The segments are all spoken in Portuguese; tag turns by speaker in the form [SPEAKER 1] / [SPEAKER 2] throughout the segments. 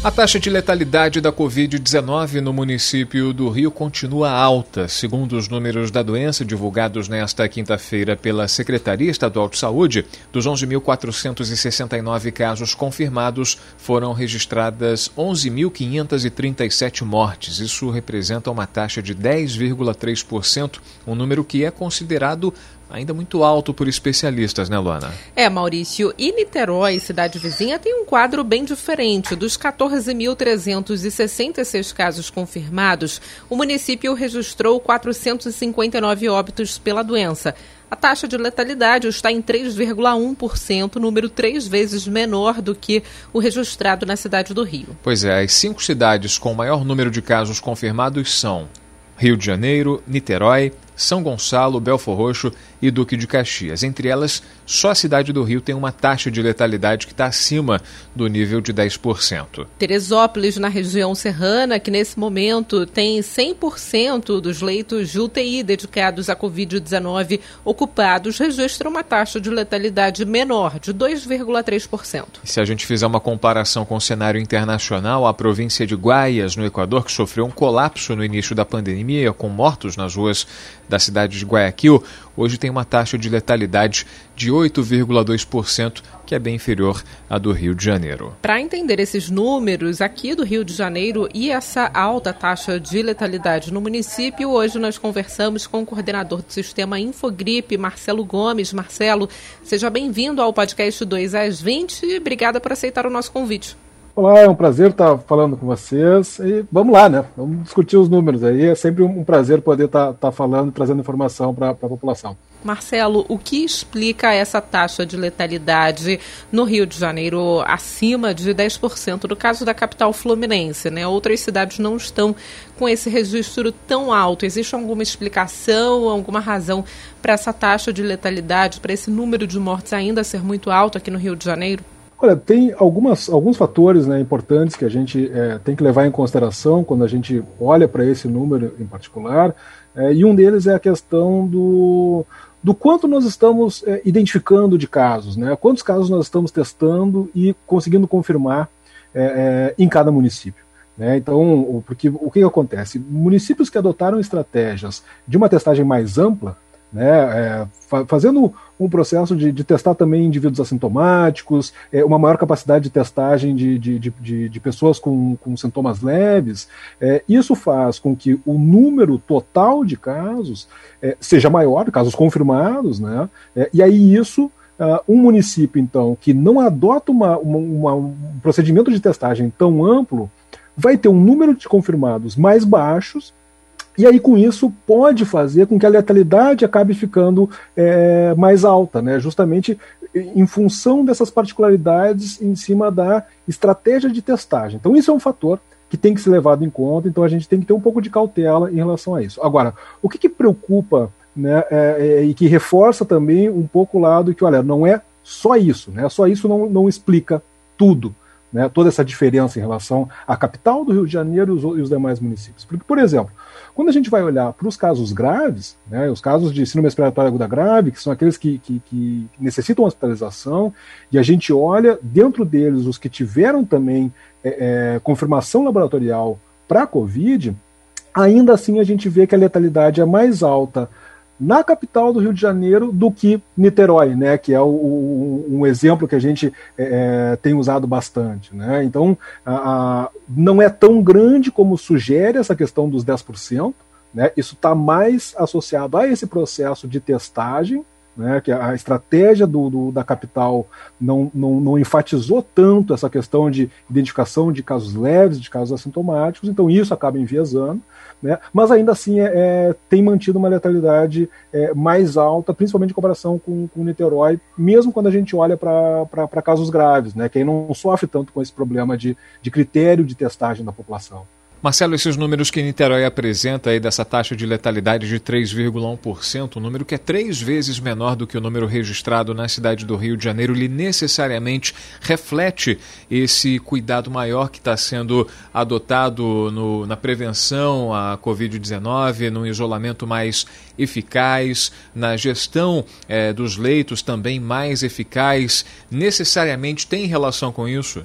[SPEAKER 1] A taxa de letalidade da Covid-19 no município do Rio continua alta. Segundo os números da doença divulgados nesta quinta-feira pela Secretaria Estadual de Saúde, dos 11.469 casos confirmados, foram registradas 11.537 mortes. Isso representa uma taxa de 10,3%, um número que é considerado ainda muito alto por especialistas, né, Luana?
[SPEAKER 2] É, Maurício. E Niterói, cidade vizinha, tem um quadro bem diferente. Dos 14.366 casos confirmados, o município registrou 459 óbitos pela doença. A taxa de letalidade está em 3,1%, número três vezes menor do que o registrado na cidade do Rio.
[SPEAKER 1] Pois é, as cinco cidades com maior número de casos confirmados são Rio de Janeiro, Niterói, são Gonçalo, Belfor Roxo e Duque de Caxias. Entre elas, só a cidade do Rio tem uma taxa de letalidade que está acima do nível de 10%.
[SPEAKER 2] Teresópolis, na região serrana, que nesse momento tem 100% dos leitos de UTI dedicados à Covid-19 ocupados, registra uma taxa de letalidade menor, de 2,3%.
[SPEAKER 1] Se a gente fizer uma comparação com o cenário internacional, a província de Guaias, no Equador, que sofreu um colapso no início da pandemia, com mortos nas ruas da cidade de Guayaquil, hoje tem uma taxa de letalidade de 8,2%, que é bem inferior à do Rio de Janeiro.
[SPEAKER 2] Para entender esses números aqui do Rio de Janeiro e essa alta taxa de letalidade no município, hoje nós conversamos com o coordenador do sistema Infogripe, Marcelo Gomes. Marcelo, seja bem-vindo ao podcast 2 às 20 e obrigada por aceitar o nosso convite.
[SPEAKER 3] Olá, é um prazer estar falando com vocês e vamos lá, né? Vamos discutir os números aí. É sempre um prazer poder estar, estar falando, trazendo informação para a população.
[SPEAKER 2] Marcelo, o que explica essa taxa de letalidade no Rio de Janeiro acima de 10% no caso da capital fluminense, né? Outras cidades não estão com esse registro tão alto. Existe alguma explicação, alguma razão para essa taxa de letalidade, para esse número de mortes ainda ser muito alto aqui no Rio de Janeiro?
[SPEAKER 3] Olha, tem algumas, alguns fatores né, importantes que a gente é, tem que levar em consideração quando a gente olha para esse número em particular, é, e um deles é a questão do, do quanto nós estamos é, identificando de casos, né, quantos casos nós estamos testando e conseguindo confirmar é, é, em cada município. Né? Então, porque o que acontece? Municípios que adotaram estratégias de uma testagem mais ampla, né, é, fa fazendo um processo de, de, testar também indivíduos assintomáticos, é, uma maior capacidade de testagem de, de, de, pessoas com, com sintomas leves. É, isso faz com que o número total de casos é, seja maior, casos confirmados, né? É, e aí isso Uh, um município, então, que não adota uma, uma, uma, um procedimento de testagem tão amplo, vai ter um número de confirmados mais baixos e aí, com isso, pode fazer com que a letalidade acabe ficando é, mais alta, né? justamente em função dessas particularidades em cima da estratégia de testagem. Então, isso é um fator que tem que ser levado em conta, então a gente tem que ter um pouco de cautela em relação a isso. Agora, o que, que preocupa né, é, é, e que reforça também um pouco o lado que, olha, não é só isso, né? Só isso não, não explica tudo. Né, toda essa diferença em relação à capital do Rio de Janeiro e os, e os demais municípios. Porque, por exemplo, quando a gente vai olhar para os casos graves, né, os casos de síndrome respiratória aguda grave, que são aqueles que, que, que, necessitam hospitalização, e a gente olha dentro deles os que tiveram também é, é, confirmação laboratorial para a Covid, ainda assim a gente vê que a letalidade é mais alta na capital do Rio de Janeiro do que Niterói, né, que é o, o, um exemplo que a gente é, é tem usado bastante. Né? Então, a, a, não é tão grande como sugere essa questão dos 10%, né? isso está mais associado a esse processo de testagem, né, que a estratégia do, do, da capital não, não, não, enfatizou tanto essa questão de identificação de casos leves, de casos assintomáticos, então isso acaba enviesando, né, mas ainda assim é, é tem mantido uma letalidade é, mais alta, principalmente em comparação com, com Niterói, mesmo quando a gente olha para casos graves, né, que aí não sofre tanto com esse problema de, de critério de testagem da população.
[SPEAKER 1] Marcelo, esses números que Niterói apresenta aí dessa taxa de letalidade de 3,1%, um número que é três vezes menor do que o número registrado na cidade do Rio de Janeiro, ele necessariamente reflete esse cuidado maior que está sendo adotado no, na prevenção à Covid-19, no isolamento mais eficaz, na gestão eh, dos leitos também mais eficaz. Necessariamente tem relação com isso?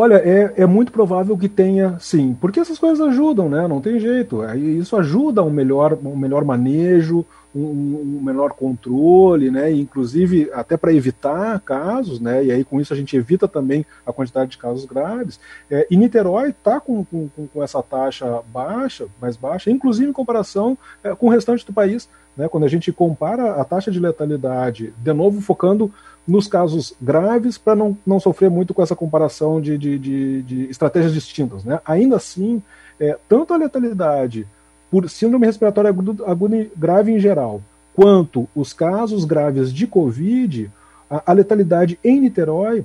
[SPEAKER 3] Olha, é, é muito provável que tenha, sim, porque essas coisas ajudam, né? Não tem jeito. Isso ajuda um melhor, um melhor manejo, um, um menor controle, né? Inclusive até para evitar casos, né? E aí com isso a gente evita também a quantidade de casos graves. É, e Niterói está com, com, com, essa taxa baixa, mais baixa, inclusive em comparação é, com o restante do país. Né? Quando a gente compara a taxa de letalidade, de novo focando nos casos graves para não, não sofrer muito com essa comparação de, de, de, de estratégias distintas. Né? Ainda assim, é, tanto a letalidade por síndrome respiratória aguda grave em geral, quanto os casos graves de Covid, a, a letalidade em Niterói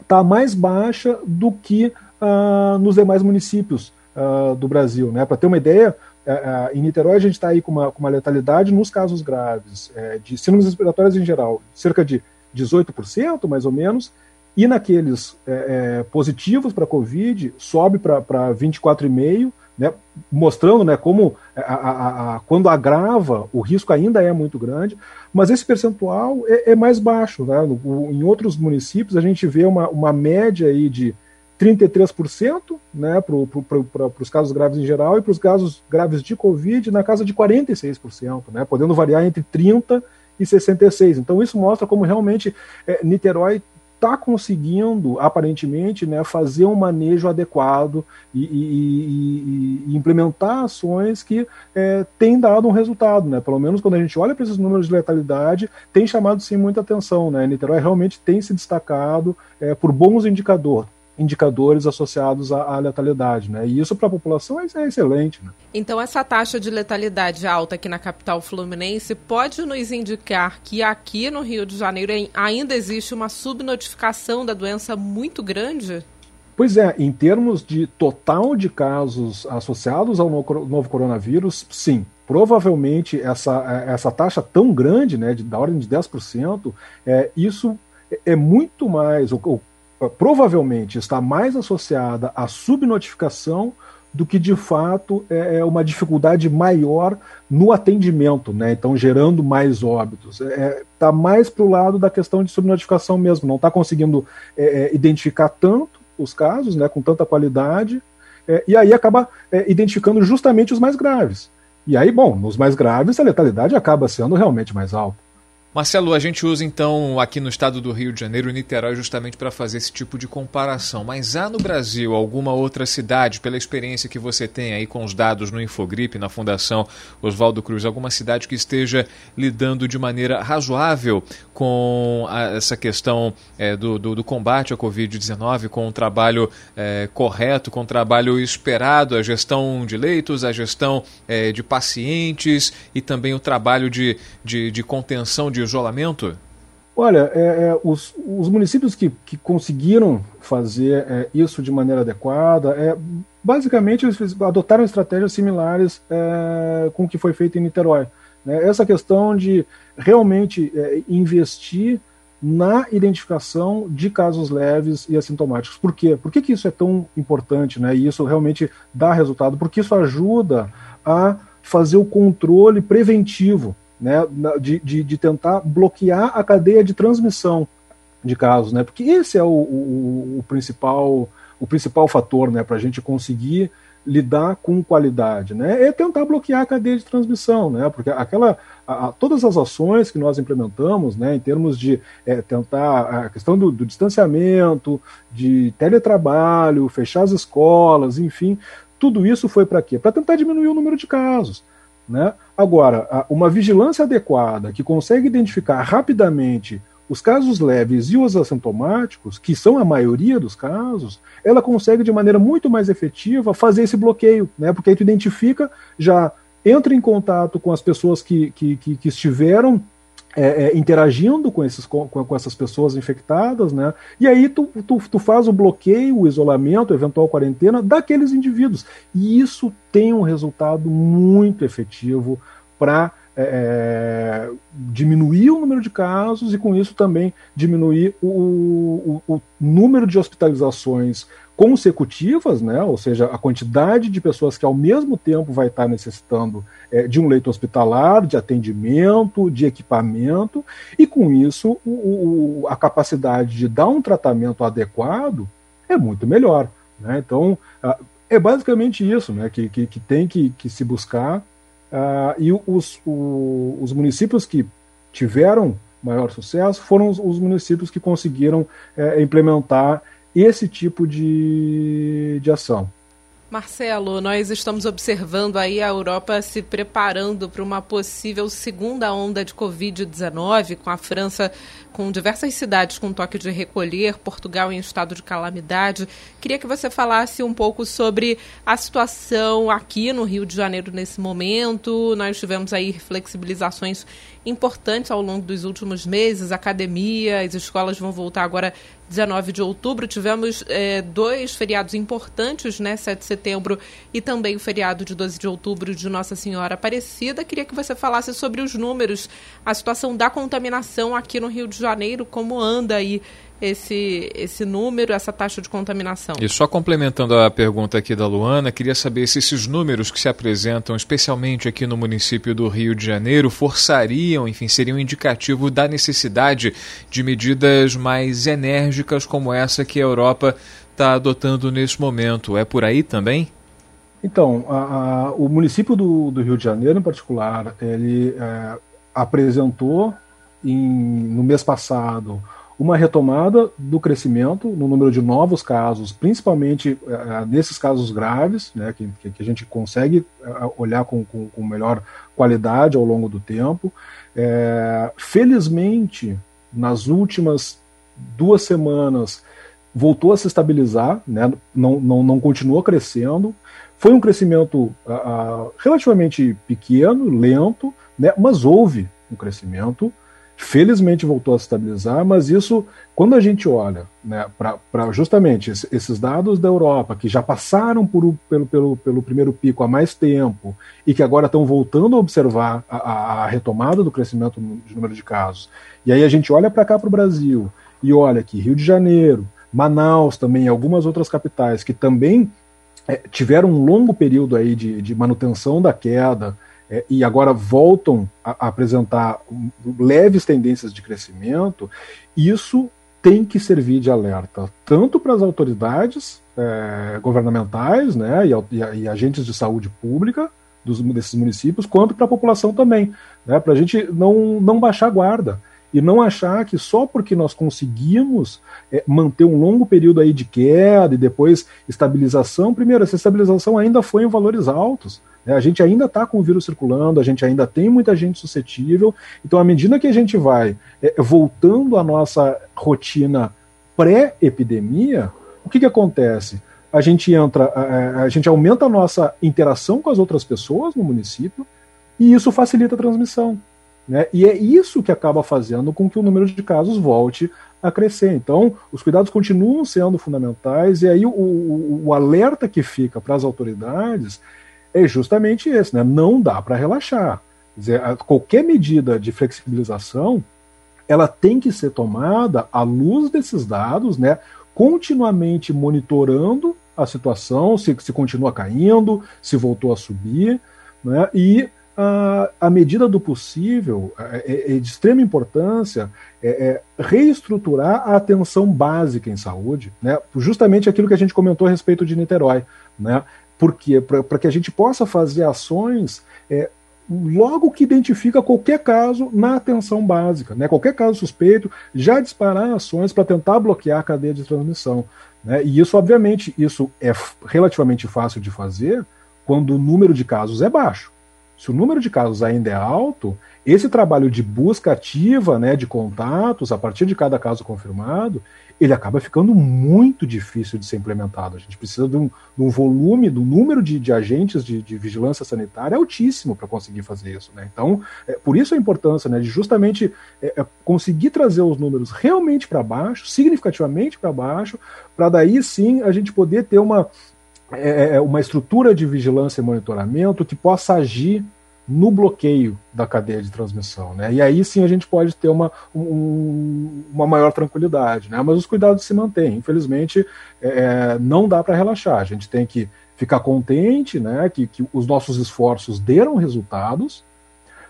[SPEAKER 3] está mais baixa do que uh, nos demais municípios uh, do Brasil. Né? Para ter uma ideia, uh, em Niterói a gente está aí com uma, com uma letalidade nos casos graves é, de síndromes respiratórias em geral, cerca de 18%, mais ou menos, e naqueles é, é, positivos para a Covid sobe para 24,5%, né, mostrando né, como a, a, a, quando agrava, o risco ainda é muito grande, mas esse percentual é, é mais baixo. Né? No, em outros municípios, a gente vê uma, uma média aí de 33% né, para os casos graves em geral e para os casos graves de Covid na casa de 46%, né, podendo variar entre 30% e 66. Então isso mostra como realmente é, Niterói está conseguindo, aparentemente, né, fazer um manejo adequado e, e, e, e implementar ações que é, têm dado um resultado. Né? Pelo menos quando a gente olha para esses números de letalidade, tem chamado sim muita atenção. Né? Niterói realmente tem se destacado é, por bons indicadores indicadores associados à, à letalidade, né? E isso para a população é, é excelente. Né?
[SPEAKER 2] Então essa taxa de letalidade alta aqui na capital fluminense pode nos indicar que aqui no Rio de Janeiro ainda existe uma subnotificação da doença muito grande?
[SPEAKER 3] Pois é, em termos de total de casos associados ao novo coronavírus, sim. Provavelmente essa, essa taxa tão grande, né, de, da ordem de 10%, é, isso é muito mais, provavelmente está mais associada à subnotificação do que de fato é, é uma dificuldade maior no atendimento, né? Então gerando mais óbitos. Está é, tá mais para o lado da questão de subnotificação mesmo, não está conseguindo é, é, identificar tanto os casos, né, com tanta qualidade, é, e aí acaba é, identificando justamente os mais graves. E aí, bom, nos mais graves a letalidade acaba sendo realmente mais alta.
[SPEAKER 1] Marcelo, a gente usa então aqui no estado do Rio de Janeiro, Niterói, justamente para fazer esse tipo de comparação. Mas há no Brasil alguma outra cidade, pela experiência que você tem aí com os dados no Infogripe, na Fundação Oswaldo Cruz, alguma cidade que esteja lidando de maneira razoável com a, essa questão é, do, do, do, combate à Covid-19, com o um trabalho é, correto, com o um trabalho esperado, a gestão de leitos, a gestão é, de pacientes e também o trabalho de, de, de contenção de isolamento?
[SPEAKER 3] Olha, é, é, os, os, municípios que, que conseguiram fazer é, isso de maneira adequada, é, basicamente eles adotaram estratégias similares é, com o que foi feito em Niterói. Né? Essa questão de realmente é, investir na identificação de casos leves e assintomáticos. Por quê? Por que, que isso é tão importante né? e isso realmente dá resultado? Porque isso ajuda a fazer o controle preventivo né, de, de, de, tentar bloquear a cadeia de transmissão de casos, né, porque esse é o, o, o principal o principal fator né, para a gente conseguir lidar com qualidade, né, é tentar bloquear a cadeia de transmissão, né, porque aquela a, a, todas as ações que nós implementamos, né, em termos de é, tentar a questão do, do distanciamento, de teletrabalho, fechar as escolas, enfim, tudo isso foi para quê? Para tentar diminuir o número de casos. Né? Agora, uma vigilância adequada que consegue identificar rapidamente os casos leves e os assintomáticos, que são a maioria dos casos, ela consegue de maneira muito mais efetiva fazer esse bloqueio, né? porque aí tu identifica, já entra em contato com as pessoas que, que, que, que estiveram é, é, interagindo com, esses, com, com, essas pessoas infectadas, né? E aí tu, tu, tu faz o bloqueio, o isolamento, eventual quarentena daqueles indivíduos. E isso tem um resultado muito efetivo para é, é, diminuir o número de casos e com isso também diminuir o, o, o número de hospitalizações consecutivas, né? ou seja, a quantidade de pessoas que ao mesmo tempo vai estar necessitando é, de um leito hospitalar, de atendimento, de equipamento, e com isso o, o, a capacidade de dar um tratamento adequado é muito melhor. Né? Então, é basicamente isso né? que, que, que tem que, que se buscar, uh, e os, o, os municípios que tiveram maior sucesso foram os, os municípios que conseguiram é, implementar esse tipo de, de ação.
[SPEAKER 2] Marcelo, nós estamos observando aí a Europa se preparando para uma possível segunda onda de Covid-19, com a França com diversas cidades com toque de recolher, Portugal em estado de calamidade. Queria que você falasse um pouco sobre a situação aqui no Rio de Janeiro nesse momento. Nós tivemos aí flexibilizações importantes ao longo dos últimos meses. Academia, as escolas vão voltar agora 19 de outubro. Tivemos é, dois feriados importantes, né? 7 de setembro e também o feriado de 12 de outubro de Nossa Senhora Aparecida. Queria que você falasse sobre os números, a situação da contaminação aqui no Rio de Janeiro, como anda aí esse, esse número, essa taxa de contaminação.
[SPEAKER 1] E só complementando a pergunta aqui da Luana, queria saber se esses números que se apresentam, especialmente aqui no município do Rio de Janeiro, forçariam, enfim, seriam um indicativo da necessidade de medidas mais enérgicas como essa que a Europa está adotando nesse momento. É por aí também?
[SPEAKER 3] Então, a, a, o município do, do, Rio de Janeiro, em particular, ele é, apresentou em, no mês passado uma retomada do crescimento no número de novos casos, principalmente uh, nesses casos graves, né, que, que, a gente consegue uh, olhar com, com, com, melhor qualidade ao longo do tempo. É, felizmente, nas últimas duas semanas, voltou a se estabilizar, né, não, não, não continua crescendo. Foi um crescimento uh, relativamente pequeno, lento, né, mas houve um crescimento. Felizmente voltou a se estabilizar, mas isso, quando a gente olha né, para justamente esses dados da Europa, que já passaram por, pelo, pelo, pelo primeiro pico há mais tempo e que agora estão voltando a observar a, a retomada do crescimento de número de casos, e aí a gente olha para cá para o Brasil e olha que Rio de Janeiro, Manaus também, algumas outras capitais que também é, tiveram um longo período aí de, de manutenção da queda, é, e agora voltam a, a, apresentar leves tendências de crescimento, isso tem que servir de alerta tanto para as autoridades é, governamentais né, e, e, e, agentes de saúde pública dos, desses municípios, quanto para a população também, né, para a gente não, não baixar a guarda e não achar que só porque nós conseguimos é, manter um longo período aí de queda e depois estabilização, primeiro, essa estabilização ainda foi em valores altos. Né? A gente ainda está com o vírus circulando, a gente ainda tem muita gente suscetível. Então, à medida que a gente vai é, voltando à nossa rotina pré-epidemia, o que, que acontece? A gente entra, a, a gente aumenta a nossa interação com as outras pessoas no município e isso facilita a transmissão. Né? E é isso que acaba fazendo com que o número de casos volte a crescer. Então, os cuidados continuam sendo fundamentais, e aí o, o, o alerta que fica para as autoridades é justamente esse: né? não dá para relaxar. Quer dizer, qualquer medida de flexibilização ela tem que ser tomada à luz desses dados, né? continuamente monitorando a situação, se, se continua caindo, se voltou a subir, né? e a, medida do possível, é, é, é de extrema importância, é, é, reestruturar a atenção básica em saúde, né? justamente aquilo que a gente comentou a respeito de Niterói. Né? Por quê? Para que a gente possa fazer ações é, logo que identifica qualquer caso na atenção básica, né? qualquer caso suspeito, já disparar ações para tentar bloquear a cadeia de transmissão. Né? E isso, obviamente, isso é relativamente fácil de fazer quando o número de casos é baixo. Se o número de casos ainda é alto, esse trabalho de busca ativa, né, de contatos a partir de cada caso confirmado, ele acaba ficando muito difícil de ser implementado. A gente precisa de um, de um volume, do número de, de agentes de, de, vigilância sanitária altíssimo para conseguir fazer isso. Né? Então, é, por isso a importância né, de justamente é, é conseguir trazer os números realmente para baixo, significativamente para baixo, para daí sim a gente poder ter uma, é, é, uma estrutura de vigilância e monitoramento que possa agir no bloqueio da cadeia de transmissão. Né? E aí sim a gente pode ter uma, um, uma maior tranquilidade. Né? Mas os cuidados se mantêm. Infelizmente, é, é não dá para relaxar. A gente tem que ficar contente né, que, que os nossos esforços deram resultados,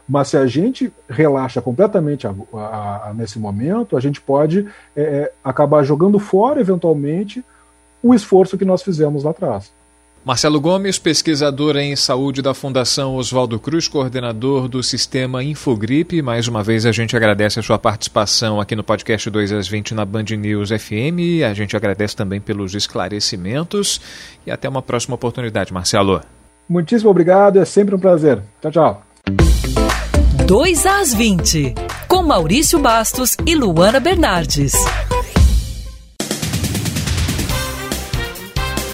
[SPEAKER 3] mas se a gente relaxa completamente a, a, a, nesse momento, a gente pode é, é acabar jogando fora, eventualmente, o esforço que nós fizemos lá atrás.
[SPEAKER 1] Marcelo Gomes, pesquisador em saúde da Fundação Oswaldo Cruz, coordenador do sistema Infogripe. Mais uma vez a gente agradece a sua participação aqui no podcast 2 às 20 na Band News FM. A gente agradece também pelos esclarecimentos e até uma próxima oportunidade, Marcelo.
[SPEAKER 3] Muitíssimo obrigado, é sempre um prazer. Tchau, tchau.
[SPEAKER 4] 2 às 20, com Maurício Bastos e Luana Bernardes.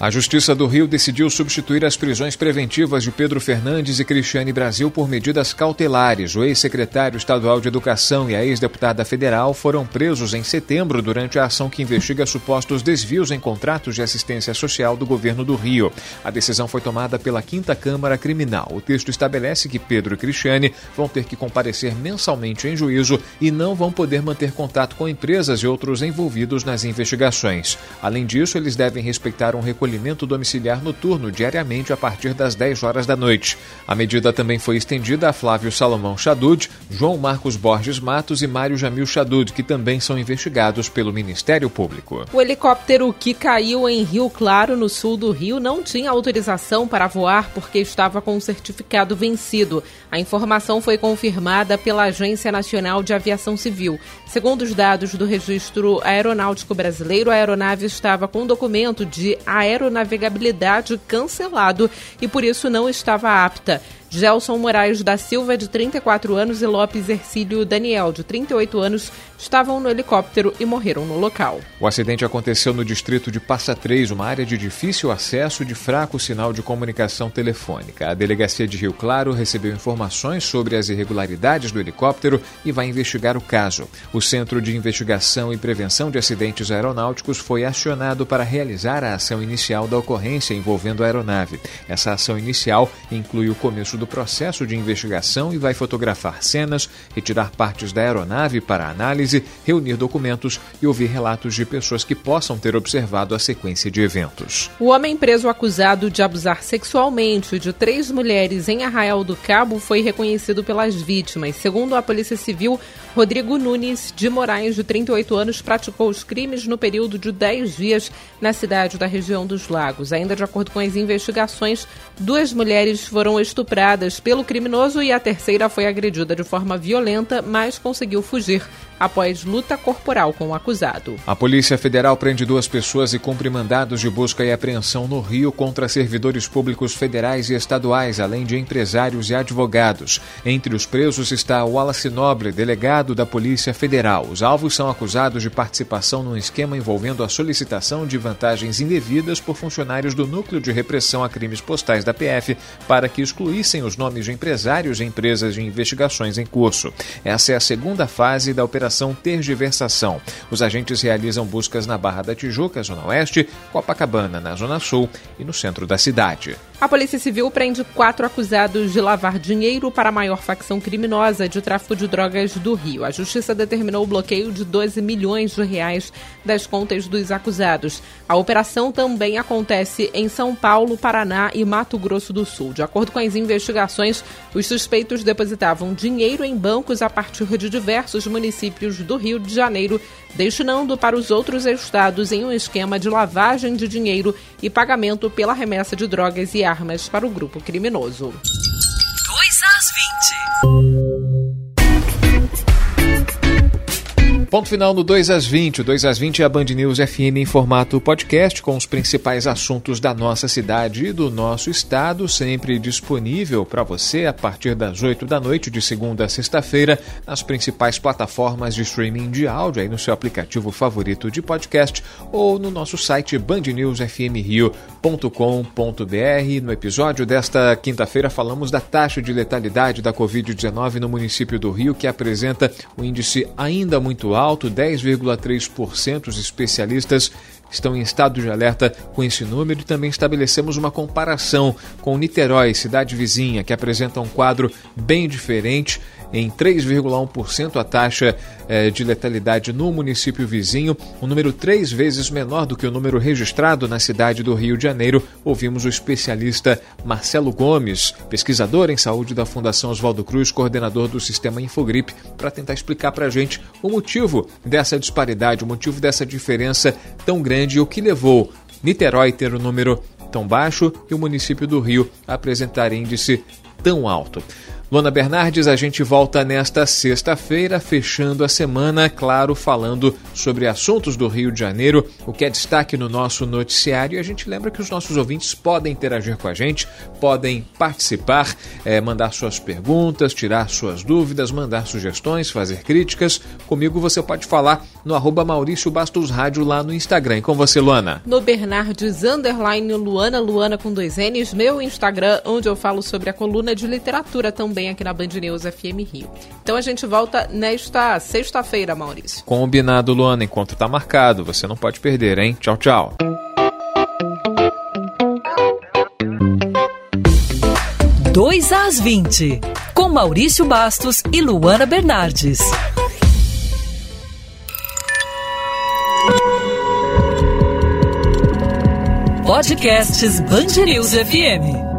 [SPEAKER 1] A Justiça do Rio decidiu substituir as prisões preventivas de Pedro Fernandes e Cristiane Brasil por medidas cautelares. O ex-secretário estadual de Educação e a ex-deputada federal foram presos em setembro durante a ação que investiga supostos desvios em contratos de assistência social do governo do Rio. A decisão foi tomada pela Quinta Câmara Criminal. O texto estabelece que Pedro e Cristiane vão ter que comparecer mensalmente em juízo e não vão poder manter contato com empresas e outros envolvidos nas investigações. Além disso, eles devem respeitar um recolhimento acolhimento domiciliar noturno diariamente a partir das 10 horas da noite. A medida também foi estendida a Flávio Salomão Chadud, João Marcos Borges Matos e Mário Jamil Chadud, que também são investigados pelo Ministério Público.
[SPEAKER 2] O helicóptero que caiu em Rio Claro, no sul do Rio, não tinha autorização para voar porque estava com o certificado vencido. A informação foi confirmada pela Agência Nacional de Aviação Civil. Segundo os dados do Registro Aeronáutico Brasileiro, a aeronave estava com documento de aeronavegabilidade cancelado e por isso não estava apta. Gelson Moraes da Silva, de 34 anos, e Lopes Ercílio Daniel, de 38 anos, estavam no helicóptero e morreram no local.
[SPEAKER 1] O acidente aconteceu no distrito de Passa Três, uma área de difícil acesso e de fraco sinal de comunicação telefônica. A delegacia de Rio Claro recebeu informações sobre as irregularidades do helicóptero e vai investigar o caso. O Centro de Investigação e Prevenção de Acidentes Aeronáuticos foi acionado para realizar a ação inicial da ocorrência envolvendo a aeronave. Essa ação inicial inclui o começo do processo de investigação e vai fotografar cenas, retirar partes da aeronave para análise, reunir documentos e ouvir relatos de pessoas que possam ter observado a sequência de eventos.
[SPEAKER 2] O homem preso acusado de abusar sexualmente de três mulheres em Arraial do Cabo foi reconhecido pelas vítimas. Segundo a Polícia Civil, Rodrigo Nunes de Moraes, de 38 anos, praticou os crimes no período de 10 dias na cidade da região dos Lagos. Ainda de acordo com as investigações, duas mulheres foram estupradas pelo criminoso e a terceira foi agredida de forma violenta, mas conseguiu fugir após luta corporal com o acusado.
[SPEAKER 1] A Polícia Federal prende duas pessoas e cumpre mandados de busca e apreensão no Rio contra servidores públicos federais e estaduais, além de empresários e advogados. Entre os presos está Wallace Noble, delegado da Polícia Federal. Os alvos são acusados de participação num esquema envolvendo a solicitação de vantagens indevidas por funcionários do Núcleo de Repressão a Crimes Postais da PF para que excluíssem os nomes de empresários e empresas de investigações em curso. Essa é a segunda fase da operação Tergiversação. Os agentes realizam buscas na Barra da Tijuca, Zona Oeste, Copacabana, na Zona Sul e no centro da cidade.
[SPEAKER 2] A Polícia Civil prende quatro acusados de lavar dinheiro para a maior facção criminosa de tráfico de drogas do Rio. A Justiça determinou o bloqueio de 12 milhões de reais das contas dos acusados. A operação também acontece em São Paulo, Paraná e Mato Grosso do Sul. De acordo com as investigações, os suspeitos depositavam dinheiro em bancos a partir de diversos municípios do Rio de Janeiro, destinando para os outros estados em um esquema de lavagem de dinheiro e pagamento pela remessa de drogas e armas para o grupo criminoso.
[SPEAKER 4] 2 às 20.
[SPEAKER 1] Ponto final no 2 às 20. O 2 às 20 é a Band News FM em formato podcast com os principais assuntos da nossa cidade e do nosso estado, sempre disponível para você a partir das 8 da noite de segunda a sexta-feira nas principais plataformas de streaming de áudio aí no seu aplicativo favorito de podcast ou no nosso site bandnewsfmrio.com.br. No episódio desta quinta-feira falamos da taxa de letalidade da COVID-19 no município do Rio, que apresenta um índice ainda muito alto alto, 10,3% os especialistas estão em estado de alerta com esse número e também estabelecemos uma comparação com Niterói, cidade vizinha, que apresenta um quadro bem diferente em 3,1% a taxa eh, de letalidade no município vizinho, um número três vezes menor do que o número registrado na cidade do Rio de Janeiro. Ouvimos o especialista Marcelo Gomes, pesquisador em saúde da Fundação Oswaldo Cruz, coordenador do sistema Infogripe, para tentar explicar para a gente o motivo dessa disparidade, o motivo dessa diferença tão grande e o que levou Niterói ter o um número tão baixo e o município do Rio apresentar índice tão alto. Luana Bernardes, a gente volta nesta sexta-feira, fechando a semana, claro, falando sobre assuntos do Rio de Janeiro, o que é destaque no nosso noticiário. E a gente lembra que os nossos ouvintes podem interagir com a gente, podem participar, é, mandar suas perguntas, tirar suas dúvidas, mandar sugestões, fazer críticas. Comigo você pode falar no arroba Maurício Bastos Rádio lá no Instagram. E com você, Luana?
[SPEAKER 2] No Bernardes Luana, Luana com dois N's, meu Instagram, onde eu falo sobre a coluna de literatura também também aqui na Band News FM Rio. Então a gente volta nesta sexta-feira, Maurício.
[SPEAKER 1] Combinado, Luana. Encontro tá marcado. Você não pode perder, hein? Tchau, tchau.
[SPEAKER 4] Dois às 20, com Maurício Bastos e Luana Bernardes. Podcasts Band News FM.